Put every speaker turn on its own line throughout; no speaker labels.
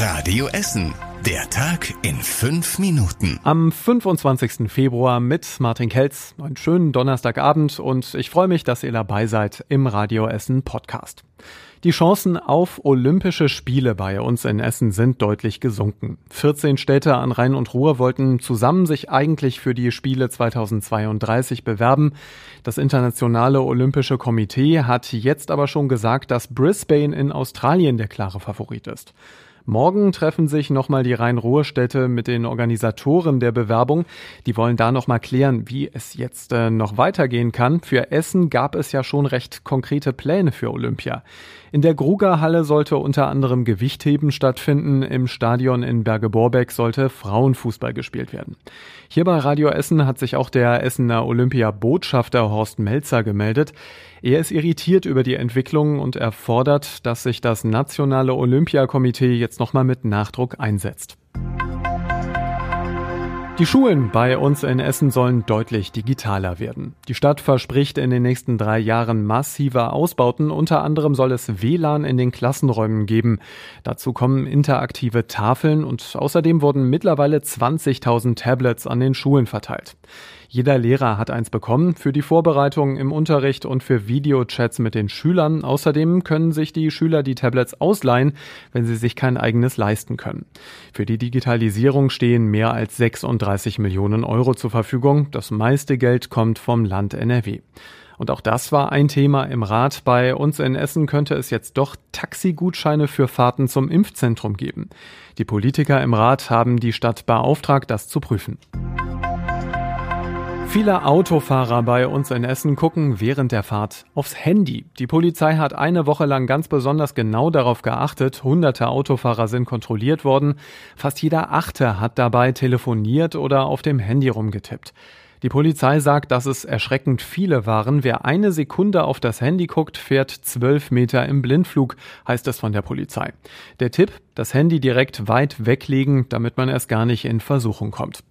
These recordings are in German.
Radio Essen. Der Tag in fünf Minuten.
Am 25. Februar mit Martin Kelz. Einen schönen Donnerstagabend und ich freue mich, dass ihr dabei seid im Radio Essen Podcast. Die Chancen auf Olympische Spiele bei uns in Essen sind deutlich gesunken. 14 Städte an Rhein und Ruhr wollten zusammen sich eigentlich für die Spiele 2032 bewerben. Das Internationale Olympische Komitee hat jetzt aber schon gesagt, dass Brisbane in Australien der klare Favorit ist. Morgen treffen sich nochmal die Rhein-Ruhr-Städte mit den Organisatoren der Bewerbung. Die wollen da nochmal klären, wie es jetzt äh, noch weitergehen kann. Für Essen gab es ja schon recht konkrete Pläne für Olympia. In der Grugerhalle sollte unter anderem Gewichtheben stattfinden. Im Stadion in Berge-Borbeck sollte Frauenfußball gespielt werden. Hier bei Radio Essen hat sich auch der Essener Olympia-Botschafter Horst Melzer gemeldet. Er ist irritiert über die Entwicklung und er fordert, dass sich das Nationale Olympiakomitee jetzt nochmal mit Nachdruck einsetzt. Die Schulen bei uns in Essen sollen deutlich digitaler werden. Die Stadt verspricht in den nächsten drei Jahren massive Ausbauten. Unter anderem soll es WLAN in den Klassenräumen geben. Dazu kommen interaktive Tafeln und außerdem wurden mittlerweile 20.000 Tablets an den Schulen verteilt. Jeder Lehrer hat eins bekommen für die Vorbereitung im Unterricht und für Videochats mit den Schülern. Außerdem können sich die Schüler die Tablets ausleihen, wenn sie sich kein eigenes leisten können. Für die Digitalisierung stehen mehr als 36 Millionen Euro zur Verfügung. Das meiste Geld kommt vom Land NRW. Und auch das war ein Thema im Rat. Bei uns in Essen könnte es jetzt doch Taxigutscheine für Fahrten zum Impfzentrum geben. Die Politiker im Rat haben die Stadt beauftragt, das zu prüfen. Viele Autofahrer bei uns in Essen gucken während der Fahrt aufs Handy. Die Polizei hat eine Woche lang ganz besonders genau darauf geachtet. Hunderte Autofahrer sind kontrolliert worden. Fast jeder Achte hat dabei telefoniert oder auf dem Handy rumgetippt. Die Polizei sagt, dass es erschreckend viele waren. Wer eine Sekunde auf das Handy guckt, fährt zwölf Meter im Blindflug, heißt es von der Polizei. Der Tipp, das Handy direkt weit weglegen, damit man erst gar nicht in Versuchung kommt.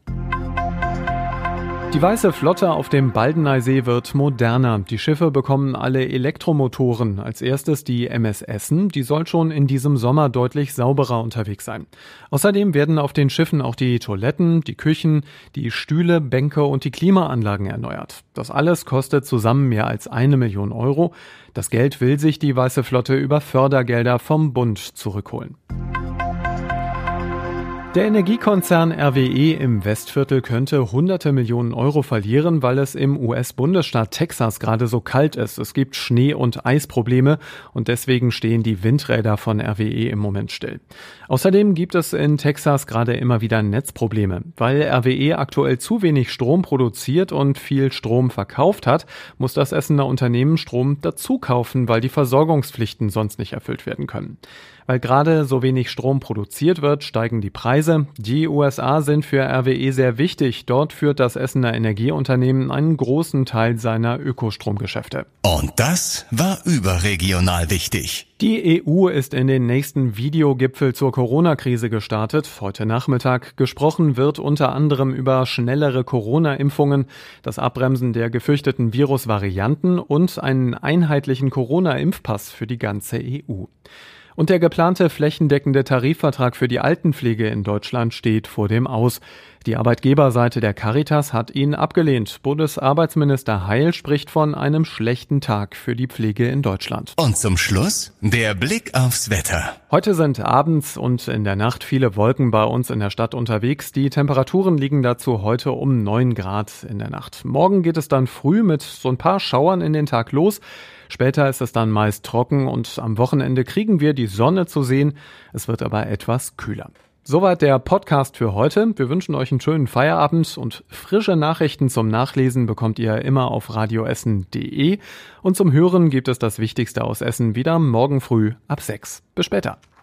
Die weiße Flotte auf dem Baldeneysee wird moderner. Die Schiffe bekommen alle Elektromotoren. Als erstes die MS Essen. Die soll schon in diesem Sommer deutlich sauberer unterwegs sein. Außerdem werden auf den Schiffen auch die Toiletten, die Küchen, die Stühle, Bänke und die Klimaanlagen erneuert. Das alles kostet zusammen mehr als eine Million Euro. Das Geld will sich die weiße Flotte über Fördergelder vom Bund zurückholen. Der Energiekonzern RWE im Westviertel könnte hunderte Millionen Euro verlieren, weil es im US-Bundesstaat Texas gerade so kalt ist. Es gibt Schnee- und Eisprobleme und deswegen stehen die Windräder von RWE im Moment still. Außerdem gibt es in Texas gerade immer wieder Netzprobleme. Weil RWE aktuell zu wenig Strom produziert und viel Strom verkauft hat, muss das Essener Unternehmen Strom dazu kaufen, weil die Versorgungspflichten sonst nicht erfüllt werden können. Weil gerade so wenig Strom produziert wird, steigen die Preise. Die USA sind für RWE sehr wichtig. Dort führt das Essener Energieunternehmen einen großen Teil seiner Ökostromgeschäfte.
Und das war überregional wichtig.
Die EU ist in den nächsten Videogipfel zur Corona-Krise gestartet. Heute Nachmittag gesprochen wird unter anderem über schnellere Corona-Impfungen, das Abbremsen der gefürchteten Virusvarianten und einen einheitlichen Corona-Impfpass für die ganze EU. Und der geplante flächendeckende Tarifvertrag für die Altenpflege in Deutschland steht vor dem Aus. Die Arbeitgeberseite der Caritas hat ihn abgelehnt. Bundesarbeitsminister Heil spricht von einem schlechten Tag für die Pflege in Deutschland.
Und zum Schluss der Blick aufs Wetter.
Heute sind abends und in der Nacht viele Wolken bei uns in der Stadt unterwegs. Die Temperaturen liegen dazu heute um neun Grad in der Nacht. Morgen geht es dann früh mit so ein paar Schauern in den Tag los. Später ist es dann meist trocken und am Wochenende kriegen wir die Sonne zu sehen. Es wird aber etwas kühler. Soweit der Podcast für heute. Wir wünschen euch einen schönen Feierabend und frische Nachrichten zum Nachlesen bekommt ihr immer auf radioessen.de und zum Hören gibt es das Wichtigste aus Essen wieder morgen früh ab 6. Bis später.